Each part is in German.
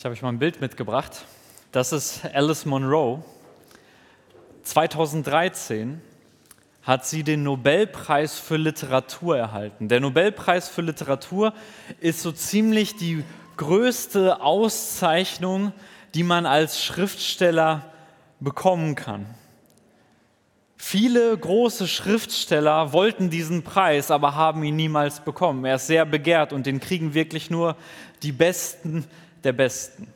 Ich habe euch mal ein Bild mitgebracht. Das ist Alice Monroe. 2013 hat sie den Nobelpreis für Literatur erhalten. Der Nobelpreis für Literatur ist so ziemlich die größte Auszeichnung, die man als Schriftsteller bekommen kann. Viele große Schriftsteller wollten diesen Preis, aber haben ihn niemals bekommen. Er ist sehr begehrt und den kriegen wirklich nur die Besten der Besten.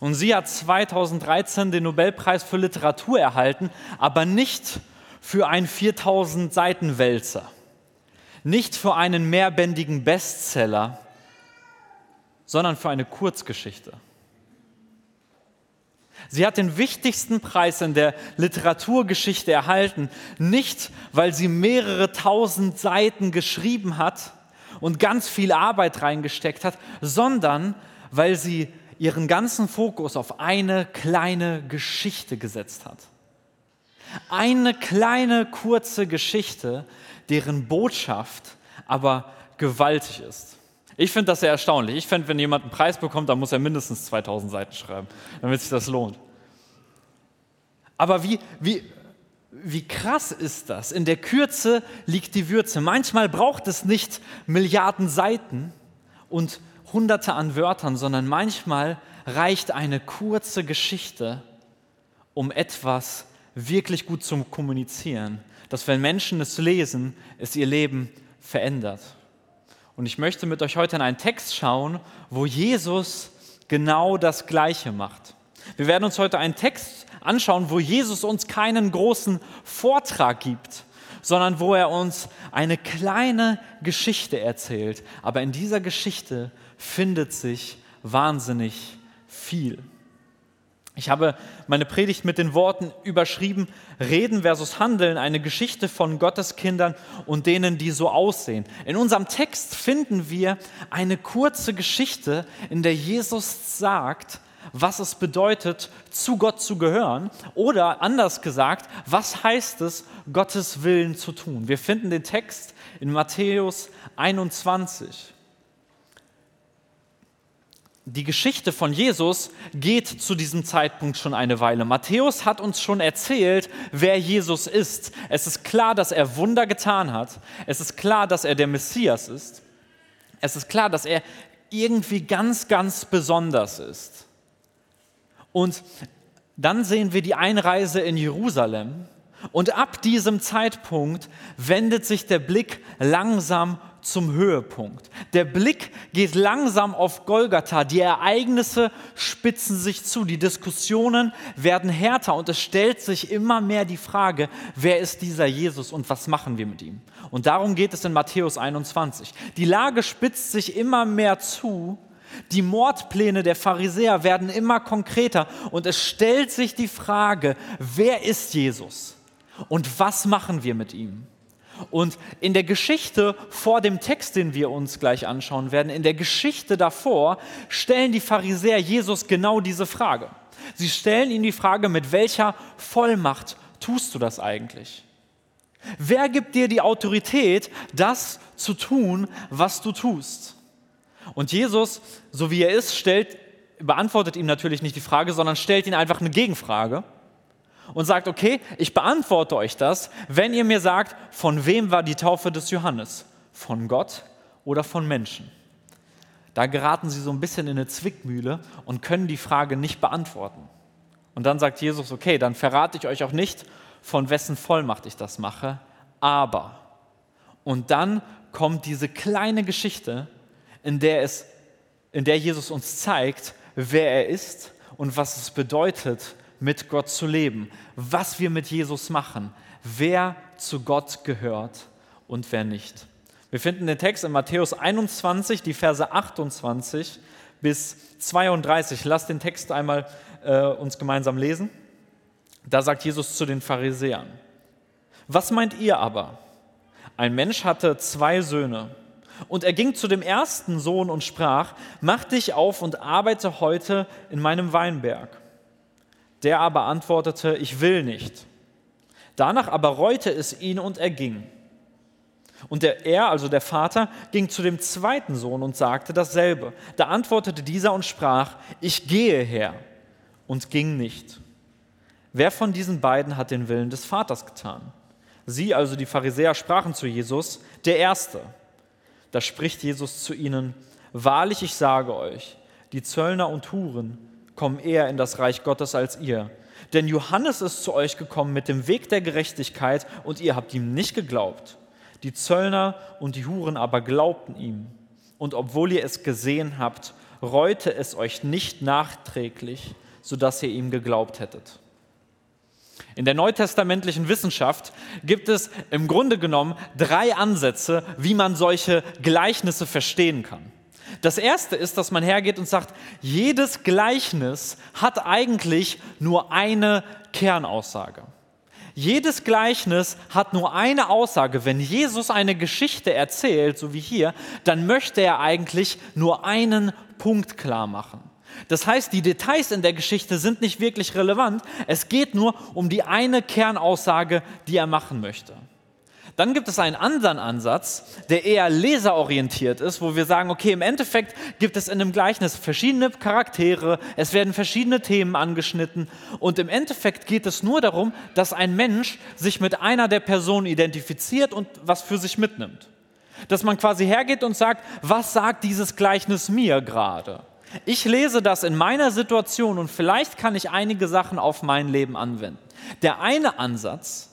Und sie hat 2013 den Nobelpreis für Literatur erhalten, aber nicht für einen 4000 Seiten Wälzer, nicht für einen mehrbändigen Bestseller, sondern für eine Kurzgeschichte. Sie hat den wichtigsten Preis in der Literaturgeschichte erhalten, nicht weil sie mehrere tausend Seiten geschrieben hat und ganz viel Arbeit reingesteckt hat, sondern weil sie ihren ganzen Fokus auf eine kleine Geschichte gesetzt hat. Eine kleine, kurze Geschichte, deren Botschaft aber gewaltig ist. Ich finde das sehr erstaunlich. Ich finde, wenn jemand einen Preis bekommt, dann muss er mindestens 2000 Seiten schreiben, damit sich das lohnt. Aber wie, wie, wie krass ist das? In der Kürze liegt die Würze. Manchmal braucht es nicht Milliarden Seiten und hunderte an Wörtern, sondern manchmal reicht eine kurze Geschichte, um etwas wirklich gut zu kommunizieren, dass wenn Menschen es lesen, es ihr Leben verändert. Und ich möchte mit euch heute in einen Text schauen, wo Jesus genau das Gleiche macht. Wir werden uns heute einen Text anschauen, wo Jesus uns keinen großen Vortrag gibt, sondern wo er uns eine kleine Geschichte erzählt. Aber in dieser Geschichte findet sich wahnsinnig viel. Ich habe meine Predigt mit den Worten überschrieben, Reden versus Handeln, eine Geschichte von Gottes Kindern und denen, die so aussehen. In unserem Text finden wir eine kurze Geschichte, in der Jesus sagt, was es bedeutet, zu Gott zu gehören oder anders gesagt, was heißt es, Gottes Willen zu tun. Wir finden den Text in Matthäus 21 die Geschichte von Jesus geht zu diesem Zeitpunkt schon eine Weile. Matthäus hat uns schon erzählt, wer Jesus ist. Es ist klar, dass er Wunder getan hat. Es ist klar, dass er der Messias ist. Es ist klar, dass er irgendwie ganz, ganz besonders ist. Und dann sehen wir die Einreise in Jerusalem. Und ab diesem Zeitpunkt wendet sich der Blick langsam zum Höhepunkt. Der Blick geht langsam auf Golgatha. Die Ereignisse spitzen sich zu. Die Diskussionen werden härter und es stellt sich immer mehr die Frage, wer ist dieser Jesus und was machen wir mit ihm? Und darum geht es in Matthäus 21. Die Lage spitzt sich immer mehr zu. Die Mordpläne der Pharisäer werden immer konkreter und es stellt sich die Frage, wer ist Jesus und was machen wir mit ihm? Und in der Geschichte vor dem Text, den wir uns gleich anschauen werden, in der Geschichte davor stellen die Pharisäer Jesus genau diese Frage. Sie stellen ihm die Frage, mit welcher Vollmacht tust du das eigentlich? Wer gibt dir die Autorität, das zu tun, was du tust? Und Jesus, so wie er ist, stellt, beantwortet ihm natürlich nicht die Frage, sondern stellt ihn einfach eine Gegenfrage und sagt, okay, ich beantworte euch das, wenn ihr mir sagt, von wem war die Taufe des Johannes? Von Gott oder von Menschen? Da geraten sie so ein bisschen in eine Zwickmühle und können die Frage nicht beantworten. Und dann sagt Jesus, okay, dann verrate ich euch auch nicht, von wessen Vollmacht ich das mache, aber. Und dann kommt diese kleine Geschichte, in der, es, in der Jesus uns zeigt, wer er ist und was es bedeutet, mit Gott zu leben, was wir mit Jesus machen, wer zu Gott gehört und wer nicht. Wir finden den Text in Matthäus 21, die Verse 28 bis 32. Lass den Text einmal äh, uns gemeinsam lesen. Da sagt Jesus zu den Pharisäern, was meint ihr aber? Ein Mensch hatte zwei Söhne. Und er ging zu dem ersten Sohn und sprach, mach dich auf und arbeite heute in meinem Weinberg. Der aber antwortete, ich will nicht. Danach aber reute es ihn und er ging. Und der, er, also der Vater, ging zu dem zweiten Sohn und sagte dasselbe. Da antwortete dieser und sprach, ich gehe her und ging nicht. Wer von diesen beiden hat den Willen des Vaters getan? Sie, also die Pharisäer, sprachen zu Jesus, der Erste. Da spricht Jesus zu ihnen, wahrlich ich sage euch, die Zöllner und Huren kommen eher in das Reich Gottes als ihr. Denn Johannes ist zu euch gekommen mit dem Weg der Gerechtigkeit und ihr habt ihm nicht geglaubt. Die Zöllner und die Huren aber glaubten ihm. Und obwohl ihr es gesehen habt, reute es euch nicht nachträglich, sodass ihr ihm geglaubt hättet. In der neutestamentlichen Wissenschaft gibt es im Grunde genommen drei Ansätze, wie man solche Gleichnisse verstehen kann. Das erste ist, dass man hergeht und sagt, jedes Gleichnis hat eigentlich nur eine Kernaussage. Jedes Gleichnis hat nur eine Aussage. Wenn Jesus eine Geschichte erzählt, so wie hier, dann möchte er eigentlich nur einen Punkt klar machen. Das heißt, die Details in der Geschichte sind nicht wirklich relevant. Es geht nur um die eine Kernaussage, die er machen möchte. Dann gibt es einen anderen Ansatz, der eher leserorientiert ist, wo wir sagen, okay, im Endeffekt gibt es in einem Gleichnis verschiedene Charaktere, es werden verschiedene Themen angeschnitten und im Endeffekt geht es nur darum, dass ein Mensch sich mit einer der Personen identifiziert und was für sich mitnimmt. Dass man quasi hergeht und sagt, was sagt dieses Gleichnis mir gerade? Ich lese das in meiner Situation und vielleicht kann ich einige Sachen auf mein Leben anwenden. Der eine Ansatz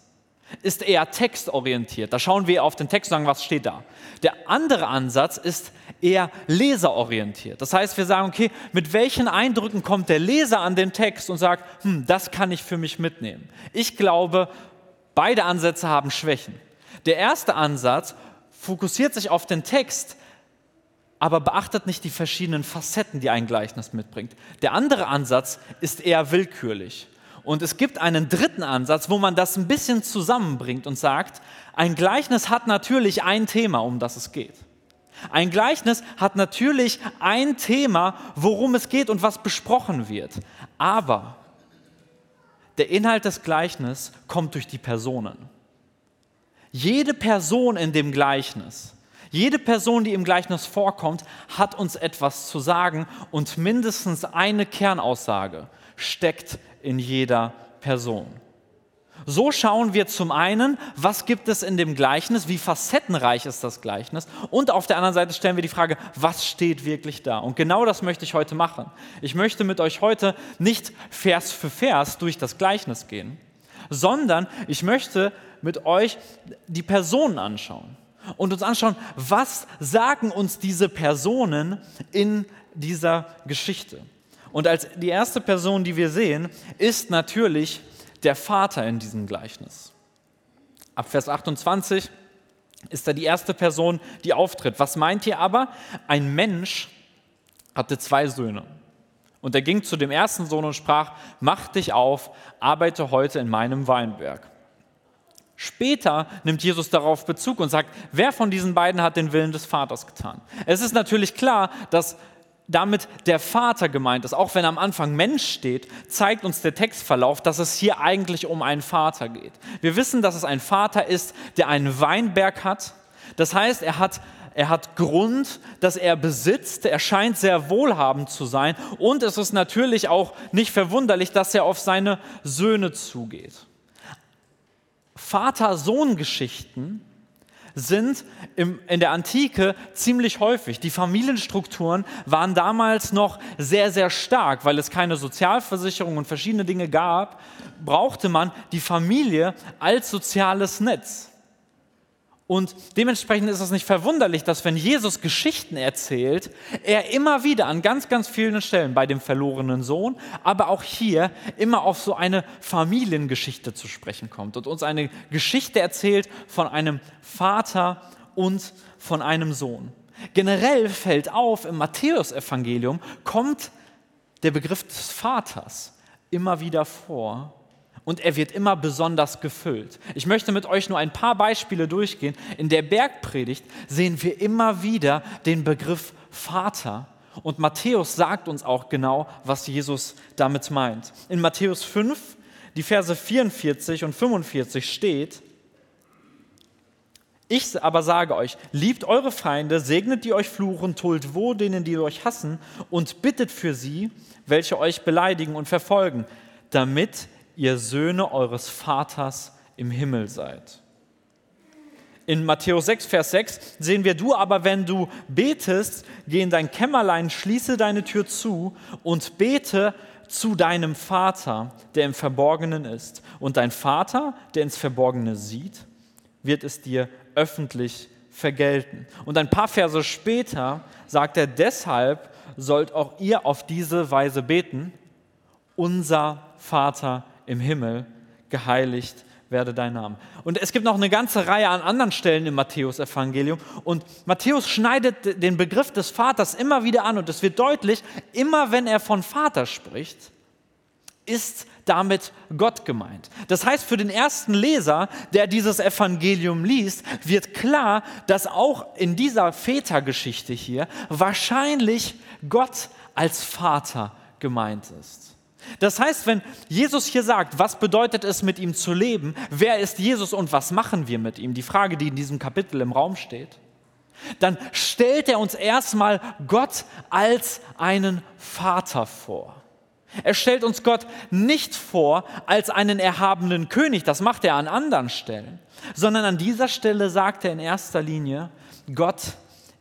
ist eher textorientiert. Da schauen wir auf den Text und sagen, was steht da. Der andere Ansatz ist eher leserorientiert. Das heißt, wir sagen, okay, mit welchen Eindrücken kommt der Leser an den Text und sagt, hm, das kann ich für mich mitnehmen. Ich glaube, beide Ansätze haben Schwächen. Der erste Ansatz fokussiert sich auf den Text, aber beachtet nicht die verschiedenen Facetten, die ein Gleichnis mitbringt. Der andere Ansatz ist eher willkürlich. Und es gibt einen dritten Ansatz, wo man das ein bisschen zusammenbringt und sagt, ein Gleichnis hat natürlich ein Thema, um das es geht. Ein Gleichnis hat natürlich ein Thema, worum es geht und was besprochen wird. Aber der Inhalt des Gleichnisses kommt durch die Personen. Jede Person in dem Gleichnis, jede Person, die im Gleichnis vorkommt, hat uns etwas zu sagen und mindestens eine Kernaussage steckt in jeder Person. So schauen wir zum einen, was gibt es in dem Gleichnis, wie facettenreich ist das Gleichnis und auf der anderen Seite stellen wir die Frage, was steht wirklich da? Und genau das möchte ich heute machen. Ich möchte mit euch heute nicht Vers für Vers durch das Gleichnis gehen, sondern ich möchte mit euch die Personen anschauen und uns anschauen, was sagen uns diese Personen in dieser Geschichte. Und als die erste Person, die wir sehen, ist natürlich der Vater in diesem Gleichnis. Ab Vers 28 ist da die erste Person, die auftritt. Was meint ihr aber? Ein Mensch hatte zwei Söhne. Und er ging zu dem ersten Sohn und sprach, mach dich auf, arbeite heute in meinem Weinberg. Später nimmt Jesus darauf Bezug und sagt, wer von diesen beiden hat den Willen des Vaters getan? Es ist natürlich klar, dass damit der Vater gemeint ist. Auch wenn am Anfang Mensch steht, zeigt uns der Textverlauf, dass es hier eigentlich um einen Vater geht. Wir wissen, dass es ein Vater ist, der einen Weinberg hat. Das heißt, er hat, er hat Grund, dass er besitzt. Er scheint sehr wohlhabend zu sein. Und es ist natürlich auch nicht verwunderlich, dass er auf seine Söhne zugeht. Vater-Sohn-Geschichten sind im, in der Antike ziemlich häufig. Die Familienstrukturen waren damals noch sehr, sehr stark, weil es keine Sozialversicherung und verschiedene Dinge gab, brauchte man die Familie als soziales Netz. Und dementsprechend ist es nicht verwunderlich, dass wenn Jesus Geschichten erzählt, er immer wieder an ganz, ganz vielen Stellen bei dem verlorenen Sohn, aber auch hier immer auf so eine Familiengeschichte zu sprechen kommt und uns eine Geschichte erzählt von einem Vater und von einem Sohn. Generell fällt auf, im Matthäusevangelium kommt der Begriff des Vaters immer wieder vor und er wird immer besonders gefüllt. Ich möchte mit euch nur ein paar Beispiele durchgehen. In der Bergpredigt sehen wir immer wieder den Begriff Vater. Und Matthäus sagt uns auch genau, was Jesus damit meint. In Matthäus 5, die Verse 44 und 45 steht, Ich aber sage euch, liebt eure Feinde, segnet die euch fluchen, tut wohl denen, die euch hassen und bittet für sie, welche euch beleidigen und verfolgen, damit ihr Söhne eures Vaters im Himmel seid. In Matthäus 6, Vers 6 sehen wir, du aber, wenn du betest, geh in dein Kämmerlein, schließe deine Tür zu und bete zu deinem Vater, der im Verborgenen ist. Und dein Vater, der ins Verborgene sieht, wird es dir öffentlich vergelten. Und ein paar Verse später sagt er, deshalb sollt auch ihr auf diese Weise beten, unser Vater im Himmel, geheiligt werde dein Name. Und es gibt noch eine ganze Reihe an anderen Stellen im Matthäus-Evangelium. Und Matthäus schneidet den Begriff des Vaters immer wieder an. Und es wird deutlich, immer wenn er von Vater spricht, ist damit Gott gemeint. Das heißt, für den ersten Leser, der dieses Evangelium liest, wird klar, dass auch in dieser Vätergeschichte hier wahrscheinlich Gott als Vater gemeint ist. Das heißt, wenn Jesus hier sagt, was bedeutet es, mit ihm zu leben, wer ist Jesus und was machen wir mit ihm, die Frage, die in diesem Kapitel im Raum steht, dann stellt er uns erstmal Gott als einen Vater vor. Er stellt uns Gott nicht vor als einen erhabenen König, das macht er an anderen Stellen, sondern an dieser Stelle sagt er in erster Linie, Gott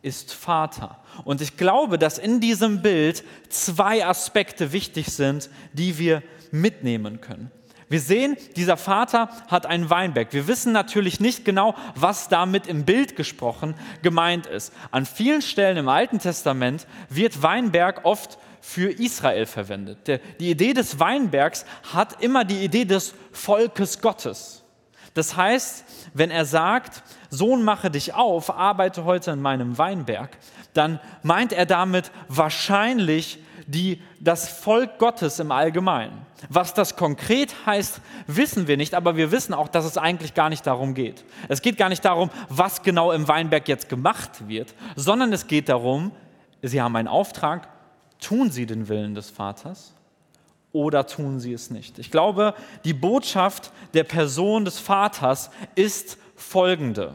ist Vater. Und ich glaube, dass in diesem Bild zwei Aspekte wichtig sind, die wir mitnehmen können. Wir sehen, dieser Vater hat einen Weinberg. Wir wissen natürlich nicht genau, was damit im Bild gesprochen gemeint ist. An vielen Stellen im Alten Testament wird Weinberg oft für Israel verwendet. Die Idee des Weinbergs hat immer die Idee des Volkes Gottes. Das heißt, wenn er sagt, Sohn, mache dich auf, arbeite heute in meinem Weinberg, dann meint er damit wahrscheinlich die, das Volk Gottes im Allgemeinen. Was das konkret heißt, wissen wir nicht, aber wir wissen auch, dass es eigentlich gar nicht darum geht. Es geht gar nicht darum, was genau im Weinberg jetzt gemacht wird, sondern es geht darum, sie haben einen Auftrag, tun sie den Willen des Vaters oder tun sie es nicht. Ich glaube, die Botschaft der Person des Vaters ist folgende.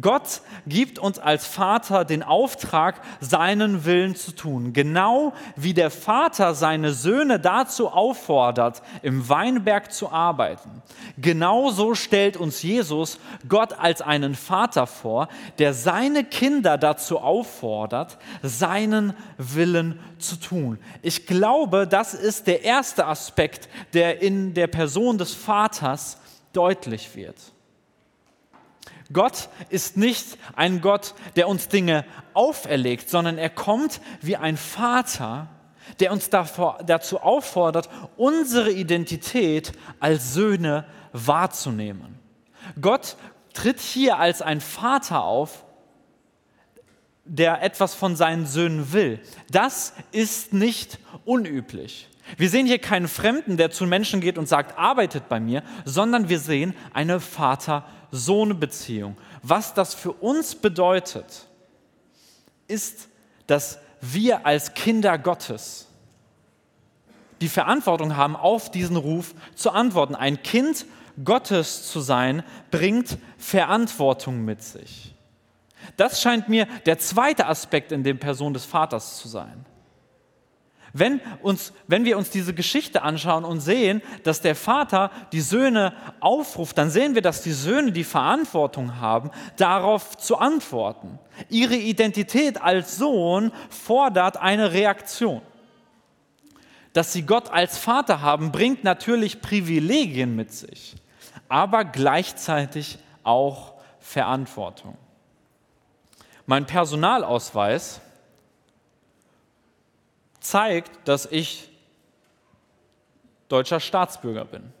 Gott gibt uns als Vater den Auftrag, seinen Willen zu tun. Genau wie der Vater seine Söhne dazu auffordert, im Weinberg zu arbeiten. Genauso stellt uns Jesus Gott als einen Vater vor, der seine Kinder dazu auffordert, seinen Willen zu tun. Ich glaube, das ist der erste Aspekt, der in der Person des Vaters deutlich wird. Gott ist nicht ein Gott, der uns Dinge auferlegt, sondern er kommt wie ein Vater, der uns davor, dazu auffordert, unsere Identität als Söhne wahrzunehmen. Gott tritt hier als ein Vater auf, der etwas von seinen Söhnen will. Das ist nicht unüblich. Wir sehen hier keinen Fremden, der zu Menschen geht und sagt, arbeitet bei mir, sondern wir sehen eine Vater-Sohn-Beziehung. Was das für uns bedeutet, ist, dass wir als Kinder Gottes die Verantwortung haben, auf diesen Ruf zu antworten. Ein Kind Gottes zu sein, bringt Verantwortung mit sich. Das scheint mir der zweite Aspekt in der Person des Vaters zu sein. Wenn, uns, wenn wir uns diese Geschichte anschauen und sehen, dass der Vater die Söhne aufruft, dann sehen wir, dass die Söhne die Verantwortung haben, darauf zu antworten. Ihre Identität als Sohn fordert eine Reaktion. Dass sie Gott als Vater haben, bringt natürlich Privilegien mit sich, aber gleichzeitig auch Verantwortung. Mein Personalausweis zeigt, dass ich deutscher Staatsbürger bin.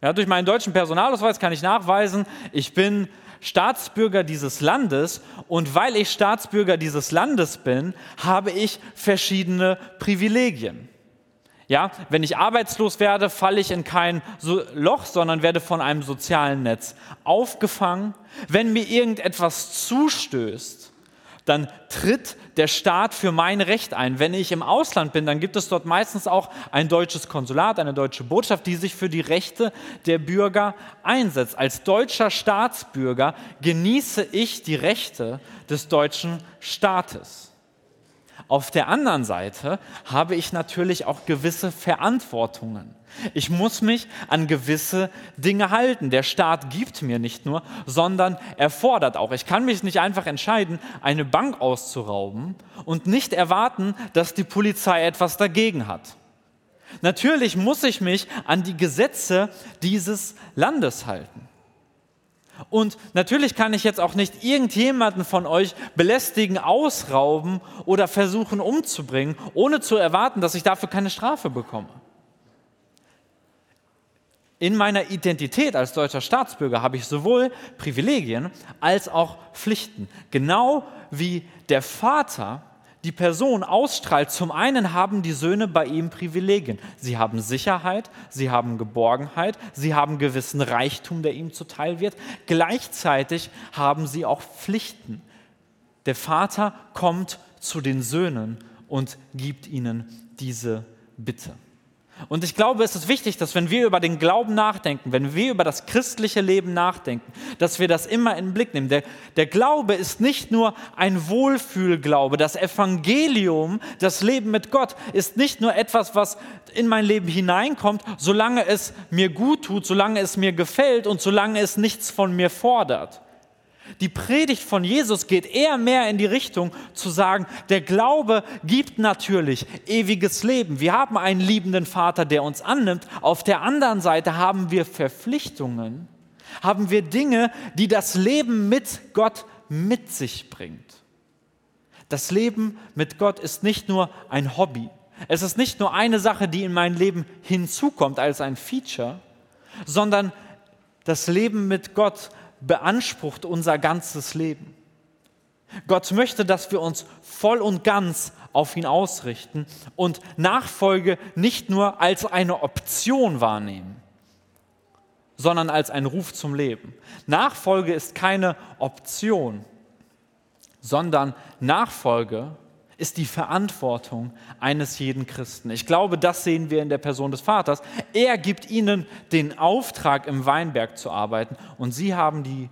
Ja, durch meinen deutschen Personalausweis kann ich nachweisen, ich bin Staatsbürger dieses Landes und weil ich Staatsbürger dieses Landes bin, habe ich verschiedene Privilegien. Ja, wenn ich arbeitslos werde, falle ich in kein Loch, sondern werde von einem sozialen Netz aufgefangen. Wenn mir irgendetwas zustößt, dann tritt der Staat für mein Recht ein. Wenn ich im Ausland bin, dann gibt es dort meistens auch ein deutsches Konsulat, eine deutsche Botschaft, die sich für die Rechte der Bürger einsetzt. Als deutscher Staatsbürger genieße ich die Rechte des deutschen Staates. Auf der anderen Seite habe ich natürlich auch gewisse Verantwortungen. Ich muss mich an gewisse Dinge halten. Der Staat gibt mir nicht nur, sondern er fordert auch. Ich kann mich nicht einfach entscheiden, eine Bank auszurauben und nicht erwarten, dass die Polizei etwas dagegen hat. Natürlich muss ich mich an die Gesetze dieses Landes halten. Und natürlich kann ich jetzt auch nicht irgendjemanden von euch belästigen, ausrauben oder versuchen umzubringen, ohne zu erwarten, dass ich dafür keine Strafe bekomme. In meiner Identität als deutscher Staatsbürger habe ich sowohl Privilegien als auch Pflichten. Genau wie der Vater die Person ausstrahlt. Zum einen haben die Söhne bei ihm Privilegien. Sie haben Sicherheit, sie haben Geborgenheit, sie haben gewissen Reichtum, der ihm zuteil wird. Gleichzeitig haben sie auch Pflichten. Der Vater kommt zu den Söhnen und gibt ihnen diese Bitte. Und ich glaube, es ist wichtig, dass wenn wir über den Glauben nachdenken, wenn wir über das christliche Leben nachdenken, dass wir das immer in den Blick nehmen. Der, der Glaube ist nicht nur ein Wohlfühlglaube. Das Evangelium, das Leben mit Gott, ist nicht nur etwas, was in mein Leben hineinkommt, solange es mir gut tut, solange es mir gefällt und solange es nichts von mir fordert. Die Predigt von Jesus geht eher mehr in die Richtung zu sagen, der Glaube gibt natürlich ewiges Leben. Wir haben einen liebenden Vater, der uns annimmt. Auf der anderen Seite haben wir Verpflichtungen, haben wir Dinge, die das Leben mit Gott mit sich bringt. Das Leben mit Gott ist nicht nur ein Hobby. Es ist nicht nur eine Sache, die in mein Leben hinzukommt als ein Feature, sondern das Leben mit Gott beansprucht unser ganzes Leben. Gott möchte, dass wir uns voll und ganz auf ihn ausrichten und Nachfolge nicht nur als eine Option wahrnehmen, sondern als ein Ruf zum Leben. Nachfolge ist keine Option, sondern Nachfolge ist ist die Verantwortung eines jeden Christen. Ich glaube, das sehen wir in der Person des Vaters. Er gibt ihnen den Auftrag, im Weinberg zu arbeiten und sie haben die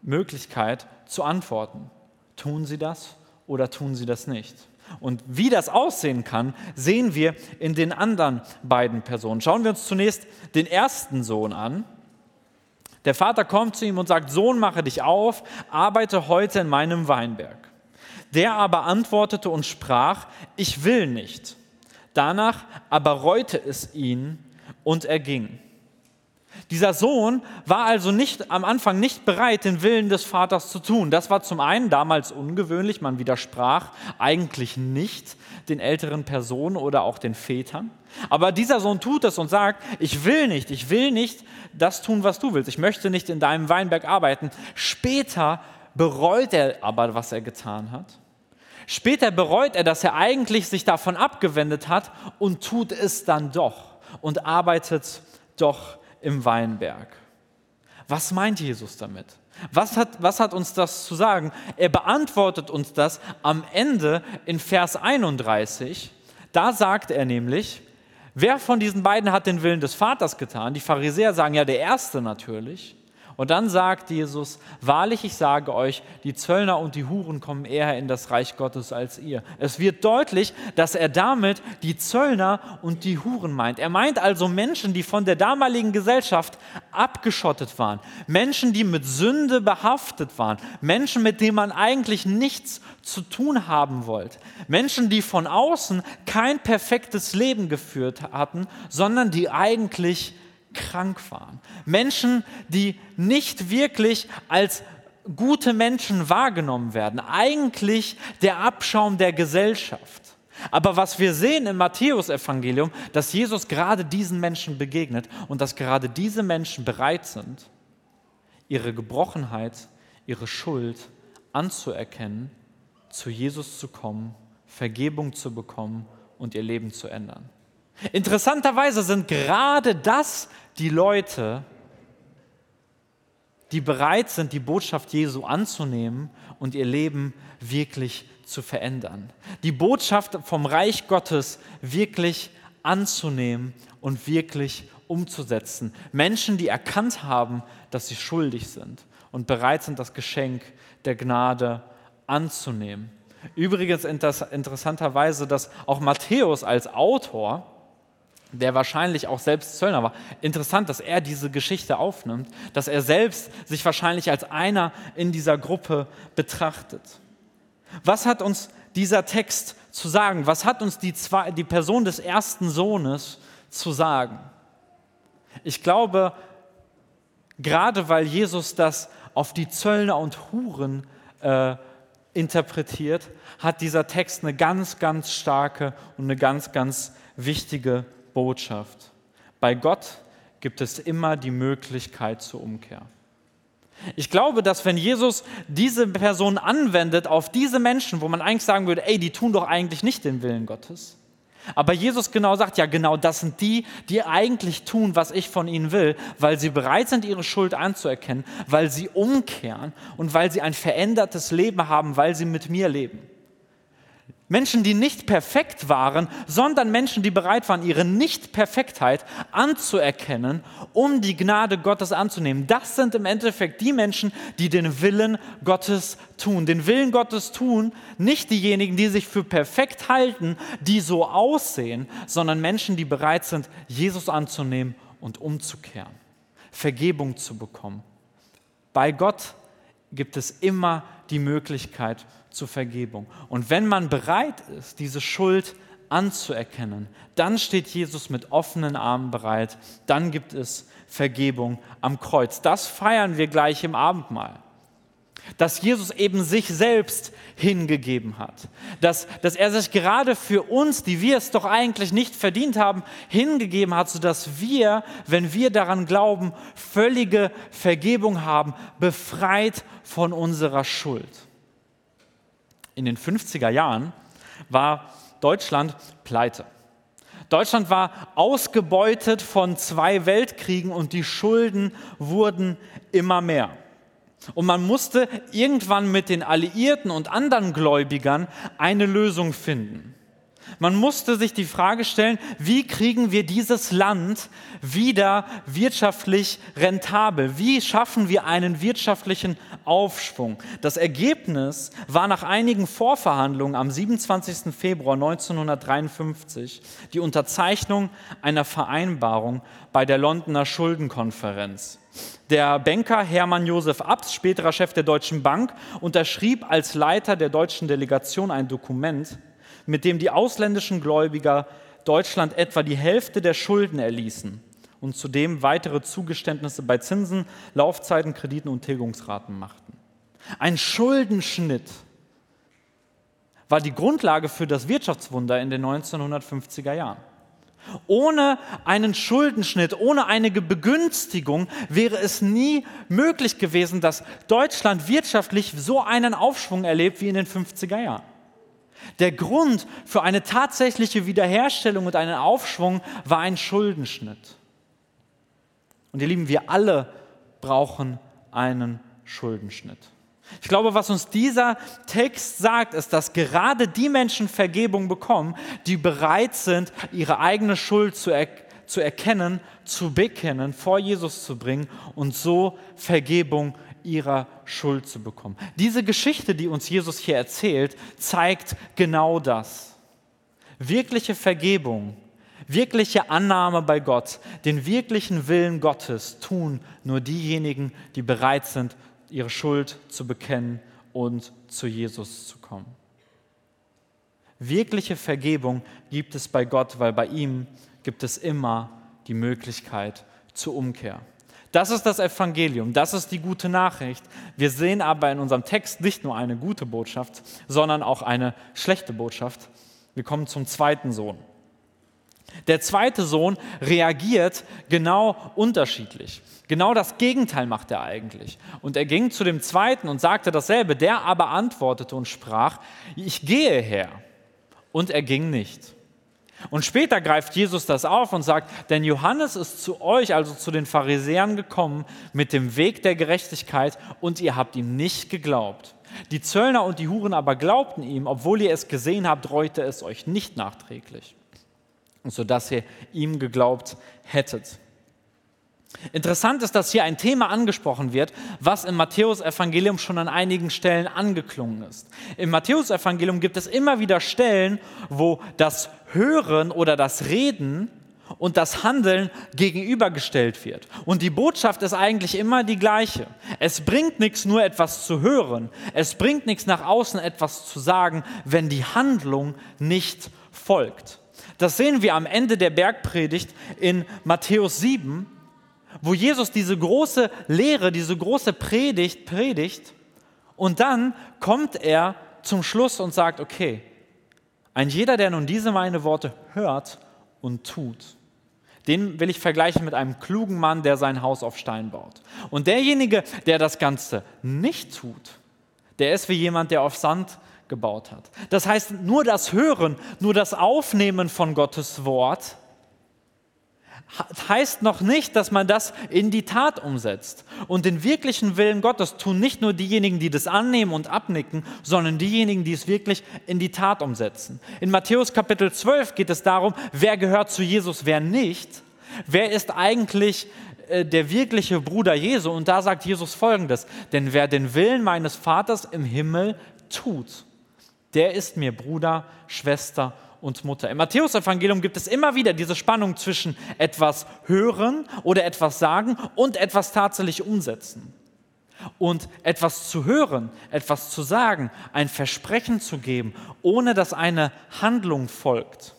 Möglichkeit zu antworten. Tun sie das oder tun sie das nicht? Und wie das aussehen kann, sehen wir in den anderen beiden Personen. Schauen wir uns zunächst den ersten Sohn an. Der Vater kommt zu ihm und sagt, Sohn, mache dich auf, arbeite heute in meinem Weinberg. Der aber antwortete und sprach, ich will nicht. Danach aber reute es ihn und er ging. Dieser Sohn war also nicht am Anfang nicht bereit, den Willen des Vaters zu tun. Das war zum einen damals ungewöhnlich, man widersprach eigentlich nicht den älteren Personen oder auch den Vätern. Aber dieser Sohn tut es und sagt, ich will nicht, ich will nicht das tun, was du willst. Ich möchte nicht in deinem Weinberg arbeiten. Später bereut er aber, was er getan hat. Später bereut er, dass er eigentlich sich davon abgewendet hat und tut es dann doch und arbeitet doch im Weinberg. Was meint Jesus damit? Was hat, was hat uns das zu sagen? Er beantwortet uns das am Ende in Vers 31. Da sagt er nämlich, wer von diesen beiden hat den Willen des Vaters getan? Die Pharisäer sagen ja der Erste natürlich. Und dann sagt Jesus, wahrlich, ich sage euch, die Zöllner und die Huren kommen eher in das Reich Gottes als ihr. Es wird deutlich, dass er damit die Zöllner und die Huren meint. Er meint also Menschen, die von der damaligen Gesellschaft abgeschottet waren, Menschen, die mit Sünde behaftet waren, Menschen, mit denen man eigentlich nichts zu tun haben wollte, Menschen, die von außen kein perfektes Leben geführt hatten, sondern die eigentlich krank waren. Menschen, die nicht wirklich als gute Menschen wahrgenommen werden. Eigentlich der Abschaum der Gesellschaft. Aber was wir sehen im Matthäusevangelium, dass Jesus gerade diesen Menschen begegnet und dass gerade diese Menschen bereit sind, ihre Gebrochenheit, ihre Schuld anzuerkennen, zu Jesus zu kommen, Vergebung zu bekommen und ihr Leben zu ändern. Interessanterweise sind gerade das die Leute, die bereit sind, die Botschaft Jesu anzunehmen und ihr Leben wirklich zu verändern. Die Botschaft vom Reich Gottes wirklich anzunehmen und wirklich umzusetzen. Menschen, die erkannt haben, dass sie schuldig sind und bereit sind, das Geschenk der Gnade anzunehmen. Übrigens interessanterweise, dass auch Matthäus als Autor, der wahrscheinlich auch selbst Zöllner war, interessant, dass er diese Geschichte aufnimmt, dass er selbst sich wahrscheinlich als einer in dieser Gruppe betrachtet. Was hat uns dieser Text zu sagen? Was hat uns die, zwei, die Person des ersten Sohnes zu sagen? Ich glaube, gerade weil Jesus das auf die Zöllner und Huren äh, interpretiert, hat dieser Text eine ganz, ganz starke und eine ganz, ganz wichtige Botschaft. Bei Gott gibt es immer die Möglichkeit zur Umkehr. Ich glaube, dass wenn Jesus diese Person anwendet auf diese Menschen, wo man eigentlich sagen würde, ey, die tun doch eigentlich nicht den Willen Gottes, aber Jesus genau sagt, ja genau, das sind die, die eigentlich tun, was ich von ihnen will, weil sie bereit sind, ihre Schuld anzuerkennen, weil sie umkehren und weil sie ein verändertes Leben haben, weil sie mit mir leben. Menschen, die nicht perfekt waren, sondern Menschen, die bereit waren, ihre Nicht-Perfektheit anzuerkennen, um die Gnade Gottes anzunehmen. Das sind im Endeffekt die Menschen, die den Willen Gottes tun. Den Willen Gottes tun nicht diejenigen, die sich für perfekt halten, die so aussehen, sondern Menschen, die bereit sind, Jesus anzunehmen und umzukehren, Vergebung zu bekommen. Bei Gott gibt es immer die Möglichkeit zur Vergebung. Und wenn man bereit ist, diese Schuld anzuerkennen, dann steht Jesus mit offenen Armen bereit. Dann gibt es Vergebung am Kreuz. Das feiern wir gleich im Abendmahl. Dass Jesus eben sich selbst hingegeben hat. Dass, dass er sich gerade für uns, die wir es doch eigentlich nicht verdient haben, hingegeben hat, sodass wir, wenn wir daran glauben, völlige Vergebung haben, befreit von unserer Schuld in den 50er Jahren war Deutschland pleite. Deutschland war ausgebeutet von zwei Weltkriegen und die Schulden wurden immer mehr. Und man musste irgendwann mit den Alliierten und anderen Gläubigern eine Lösung finden. Man musste sich die Frage stellen, wie kriegen wir dieses Land wieder wirtschaftlich rentabel? Wie schaffen wir einen wirtschaftlichen Aufschwung? Das Ergebnis war nach einigen Vorverhandlungen am 27. Februar 1953 die Unterzeichnung einer Vereinbarung bei der Londoner Schuldenkonferenz. Der Banker Hermann Josef Abs, späterer Chef der Deutschen Bank, unterschrieb als Leiter der deutschen Delegation ein Dokument, mit dem die ausländischen Gläubiger Deutschland etwa die Hälfte der Schulden erließen und zudem weitere Zugeständnisse bei Zinsen, Laufzeiten, Krediten und Tilgungsraten machten. Ein Schuldenschnitt war die Grundlage für das Wirtschaftswunder in den 1950er Jahren. Ohne einen Schuldenschnitt, ohne eine Begünstigung wäre es nie möglich gewesen, dass Deutschland wirtschaftlich so einen Aufschwung erlebt wie in den 50er Jahren. Der Grund für eine tatsächliche Wiederherstellung und einen Aufschwung war ein Schuldenschnitt. Und ihr Lieben, wir alle brauchen einen Schuldenschnitt. Ich glaube, was uns dieser Text sagt, ist, dass gerade die Menschen Vergebung bekommen, die bereit sind, ihre eigene Schuld zu, er zu erkennen, zu bekennen, vor Jesus zu bringen und so Vergebung ihrer Schuld zu bekommen. Diese Geschichte, die uns Jesus hier erzählt, zeigt genau das. Wirkliche Vergebung, wirkliche Annahme bei Gott, den wirklichen Willen Gottes tun nur diejenigen, die bereit sind, ihre Schuld zu bekennen und zu Jesus zu kommen. Wirkliche Vergebung gibt es bei Gott, weil bei ihm gibt es immer die Möglichkeit zur Umkehr. Das ist das Evangelium, das ist die gute Nachricht. Wir sehen aber in unserem Text nicht nur eine gute Botschaft, sondern auch eine schlechte Botschaft. Wir kommen zum zweiten Sohn. Der zweite Sohn reagiert genau unterschiedlich. Genau das Gegenteil macht er eigentlich. Und er ging zu dem zweiten und sagte dasselbe. Der aber antwortete und sprach, ich gehe her. Und er ging nicht. Und später greift Jesus das auf und sagt, denn Johannes ist zu euch, also zu den Pharisäern gekommen, mit dem Weg der Gerechtigkeit und ihr habt ihm nicht geglaubt. Die Zöllner und die Huren aber glaubten ihm, obwohl ihr es gesehen habt, reute es euch nicht nachträglich, sodass ihr ihm geglaubt hättet. Interessant ist, dass hier ein Thema angesprochen wird, was im Matthäusevangelium schon an einigen Stellen angeklungen ist. Im Matthäusevangelium gibt es immer wieder Stellen, wo das Hören oder das Reden und das Handeln gegenübergestellt wird. Und die Botschaft ist eigentlich immer die gleiche. Es bringt nichts, nur etwas zu hören. Es bringt nichts, nach außen etwas zu sagen, wenn die Handlung nicht folgt. Das sehen wir am Ende der Bergpredigt in Matthäus 7 wo Jesus diese große Lehre, diese große Predigt predigt und dann kommt er zum Schluss und sagt, okay, ein jeder, der nun diese meine Worte hört und tut, den will ich vergleichen mit einem klugen Mann, der sein Haus auf Stein baut. Und derjenige, der das Ganze nicht tut, der ist wie jemand, der auf Sand gebaut hat. Das heißt, nur das Hören, nur das Aufnehmen von Gottes Wort heißt noch nicht, dass man das in die Tat umsetzt. Und den wirklichen Willen Gottes tun nicht nur diejenigen, die das annehmen und abnicken, sondern diejenigen, die es wirklich in die Tat umsetzen. In Matthäus Kapitel 12 geht es darum, wer gehört zu Jesus, wer nicht. Wer ist eigentlich äh, der wirkliche Bruder Jesu? Und da sagt Jesus folgendes, denn wer den Willen meines Vaters im Himmel tut, der ist mir Bruder, Schwester und Mutter. Im Matthäusevangelium gibt es immer wieder diese Spannung zwischen etwas hören oder etwas sagen und etwas tatsächlich umsetzen. Und etwas zu hören, etwas zu sagen, ein Versprechen zu geben, ohne dass eine Handlung folgt,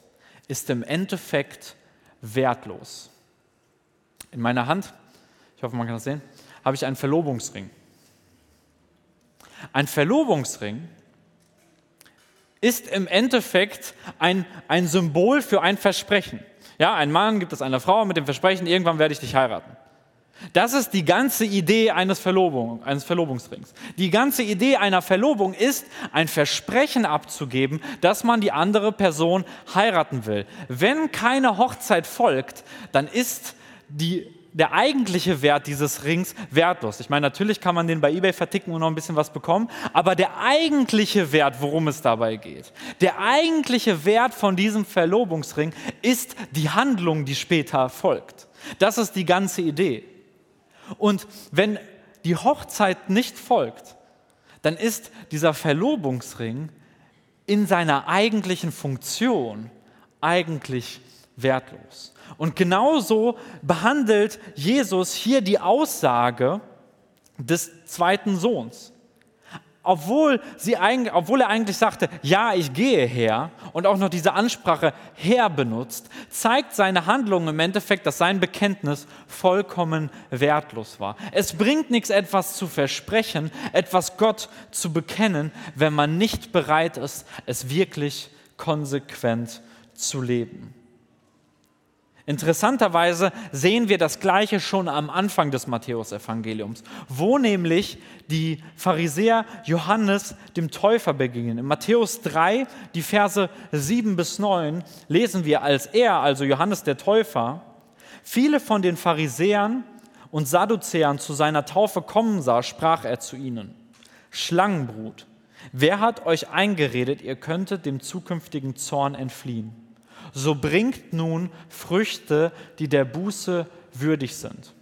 ist im Endeffekt wertlos. In meiner Hand, ich hoffe, man kann das sehen, habe ich einen Verlobungsring. Ein Verlobungsring ist im Endeffekt ein, ein Symbol für ein Versprechen. Ja, ein Mann gibt es einer Frau mit dem Versprechen, irgendwann werde ich dich heiraten. Das ist die ganze Idee eines, Verlobung, eines Verlobungsrings. Die ganze Idee einer Verlobung ist, ein Versprechen abzugeben, dass man die andere Person heiraten will. Wenn keine Hochzeit folgt, dann ist die der eigentliche Wert dieses Rings wertlos. Ich meine, natürlich kann man den bei eBay verticken und noch ein bisschen was bekommen, aber der eigentliche Wert, worum es dabei geht, der eigentliche Wert von diesem Verlobungsring ist die Handlung, die später folgt. Das ist die ganze Idee. Und wenn die Hochzeit nicht folgt, dann ist dieser Verlobungsring in seiner eigentlichen Funktion eigentlich wertlos. Und genauso behandelt Jesus hier die Aussage des zweiten Sohns. Obwohl, sie, obwohl er eigentlich sagte, ja, ich gehe her und auch noch diese Ansprache her benutzt, zeigt seine Handlung im Endeffekt, dass sein Bekenntnis vollkommen wertlos war. Es bringt nichts, etwas zu versprechen, etwas Gott zu bekennen, wenn man nicht bereit ist, es wirklich konsequent zu leben. Interessanterweise sehen wir das Gleiche schon am Anfang des Matthäusevangeliums, wo nämlich die Pharisäer Johannes dem Täufer begingen. In Matthäus 3, die Verse 7 bis 9, lesen wir, als er, also Johannes der Täufer, viele von den Pharisäern und Sadduzäern zu seiner Taufe kommen sah, sprach er zu ihnen, Schlangenbrut, wer hat euch eingeredet, ihr könntet dem zukünftigen Zorn entfliehen? So bringt nun Früchte, die der Buße würdig sind.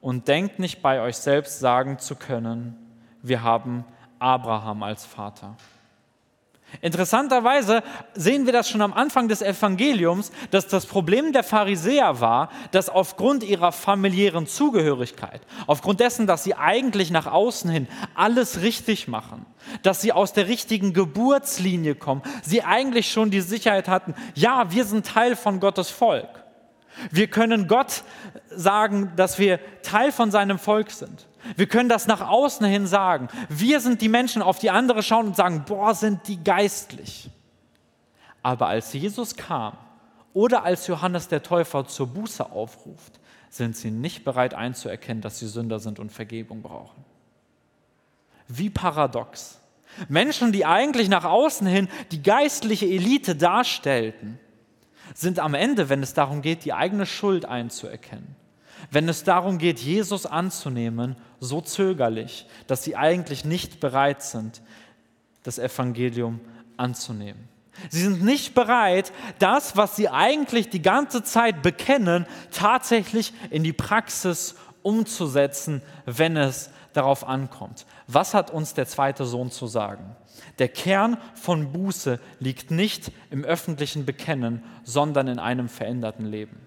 Und denkt nicht bei euch selbst sagen zu können, wir haben Abraham als Vater. Interessanterweise sehen wir das schon am Anfang des Evangeliums, dass das Problem der Pharisäer war, dass aufgrund ihrer familiären Zugehörigkeit, aufgrund dessen, dass sie eigentlich nach außen hin alles richtig machen, dass sie aus der richtigen Geburtslinie kommen, sie eigentlich schon die Sicherheit hatten, ja, wir sind Teil von Gottes Volk. Wir können Gott sagen, dass wir Teil von seinem Volk sind. Wir können das nach außen hin sagen. Wir sind die Menschen, auf die andere schauen und sagen, boah, sind die geistlich. Aber als Jesus kam oder als Johannes der Täufer zur Buße aufruft, sind sie nicht bereit einzuerkennen, dass sie Sünder sind und Vergebung brauchen. Wie paradox. Menschen, die eigentlich nach außen hin die geistliche Elite darstellten, sind am Ende, wenn es darum geht, die eigene Schuld einzuerkennen, wenn es darum geht, Jesus anzunehmen, so zögerlich, dass sie eigentlich nicht bereit sind, das Evangelium anzunehmen. Sie sind nicht bereit, das, was sie eigentlich die ganze Zeit bekennen, tatsächlich in die Praxis umzusetzen, wenn es darauf ankommt. Was hat uns der zweite Sohn zu sagen? Der Kern von Buße liegt nicht im öffentlichen Bekennen, sondern in einem veränderten Leben.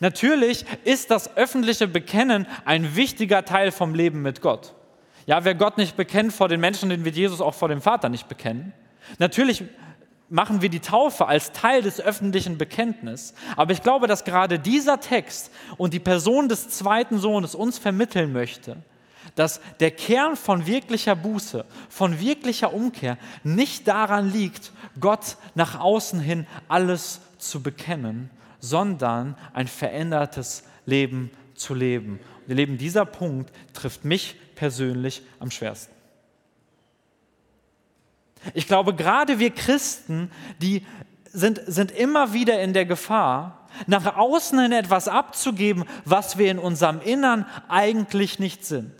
Natürlich ist das öffentliche Bekennen ein wichtiger Teil vom Leben mit Gott. Ja, wer Gott nicht bekennt vor den Menschen, den wird Jesus auch vor dem Vater nicht bekennen. Natürlich machen wir die Taufe als Teil des öffentlichen Bekenntnisses. Aber ich glaube, dass gerade dieser Text und die Person des zweiten Sohnes uns vermitteln möchte, dass der Kern von wirklicher Buße, von wirklicher Umkehr nicht daran liegt, Gott nach außen hin alles zu bekennen, sondern ein verändertes Leben zu leben. Und ihr Leben, dieser Punkt trifft mich persönlich am schwersten. Ich glaube, gerade wir Christen, die sind, sind immer wieder in der Gefahr, nach außen hin etwas abzugeben, was wir in unserem Innern eigentlich nicht sind.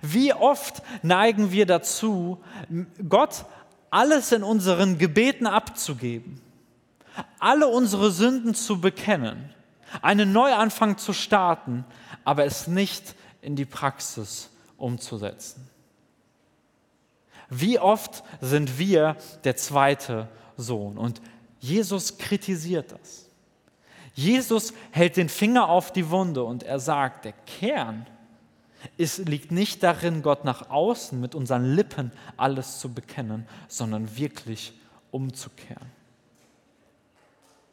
Wie oft neigen wir dazu, Gott alles in unseren Gebeten abzugeben, alle unsere Sünden zu bekennen, einen Neuanfang zu starten, aber es nicht in die Praxis umzusetzen. Wie oft sind wir der zweite Sohn? Und Jesus kritisiert das. Jesus hält den Finger auf die Wunde und er sagt, der Kern ist, liegt nicht darin, Gott nach außen mit unseren Lippen alles zu bekennen, sondern wirklich umzukehren.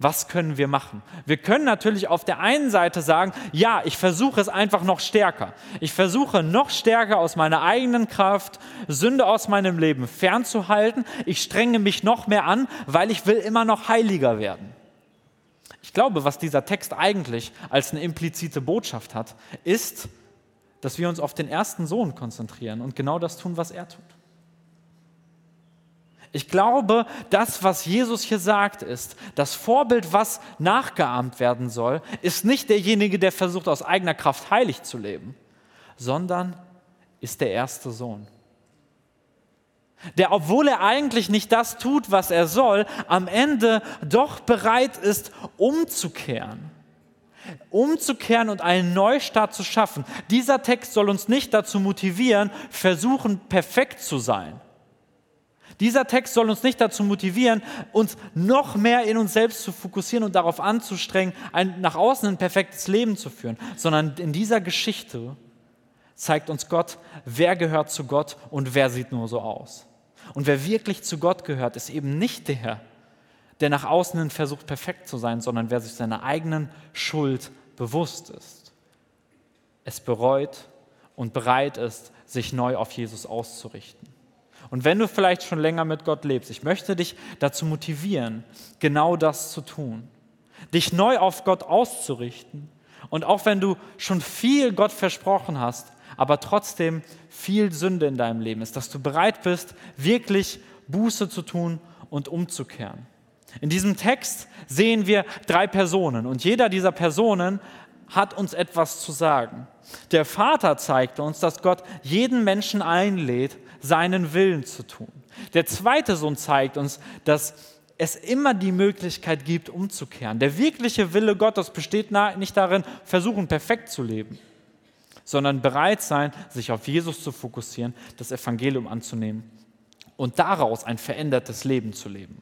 Was können wir machen? Wir können natürlich auf der einen Seite sagen, ja, ich versuche es einfach noch stärker. Ich versuche noch stärker aus meiner eigenen Kraft Sünde aus meinem Leben fernzuhalten. Ich strenge mich noch mehr an, weil ich will immer noch heiliger werden. Ich glaube, was dieser Text eigentlich als eine implizite Botschaft hat, ist, dass wir uns auf den ersten Sohn konzentrieren und genau das tun, was er tut. Ich glaube, das, was Jesus hier sagt, ist, das Vorbild, was nachgeahmt werden soll, ist nicht derjenige, der versucht, aus eigener Kraft heilig zu leben, sondern ist der erste Sohn. Der, obwohl er eigentlich nicht das tut, was er soll, am Ende doch bereit ist, umzukehren. Umzukehren und einen Neustart zu schaffen. Dieser Text soll uns nicht dazu motivieren, versuchen, perfekt zu sein dieser Text soll uns nicht dazu motivieren, uns noch mehr in uns selbst zu fokussieren und darauf anzustrengen, ein, nach außen ein perfektes Leben zu führen, sondern in dieser Geschichte zeigt uns Gott, wer gehört zu Gott und wer sieht nur so aus. Und wer wirklich zu Gott gehört, ist eben nicht der, der nach außen hin versucht, perfekt zu sein, sondern wer sich seiner eigenen Schuld bewusst ist, es bereut und bereit ist, sich neu auf Jesus auszurichten. Und wenn du vielleicht schon länger mit Gott lebst, ich möchte dich dazu motivieren, genau das zu tun. Dich neu auf Gott auszurichten. Und auch wenn du schon viel Gott versprochen hast, aber trotzdem viel Sünde in deinem Leben ist, dass du bereit bist, wirklich Buße zu tun und umzukehren. In diesem Text sehen wir drei Personen und jeder dieser Personen hat uns etwas zu sagen. Der Vater zeigt uns, dass Gott jeden Menschen einlädt, seinen Willen zu tun. Der zweite Sohn zeigt uns, dass es immer die Möglichkeit gibt, umzukehren. Der wirkliche Wille Gottes besteht nicht darin, versuchen, perfekt zu leben, sondern bereit sein, sich auf Jesus zu fokussieren, das Evangelium anzunehmen und daraus ein verändertes Leben zu leben.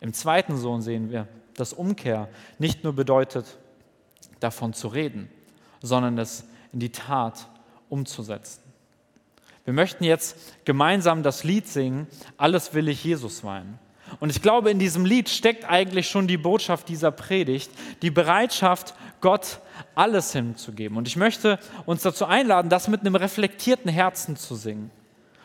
Im zweiten Sohn sehen wir, dass Umkehr nicht nur bedeutet, davon zu reden, sondern es in die Tat umzusetzen. Wir möchten jetzt gemeinsam das Lied singen, Alles will ich Jesus weinen. Und ich glaube, in diesem Lied steckt eigentlich schon die Botschaft dieser Predigt, die Bereitschaft, Gott alles hinzugeben. Und ich möchte uns dazu einladen, das mit einem reflektierten Herzen zu singen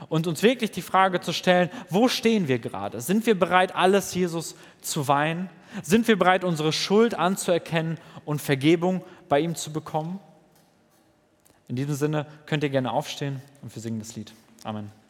und uns wirklich die Frage zu stellen, wo stehen wir gerade? Sind wir bereit, alles Jesus zu weinen? Sind wir bereit, unsere Schuld anzuerkennen und Vergebung bei ihm zu bekommen? In diesem Sinne könnt ihr gerne aufstehen und wir singen das Lied. Amen.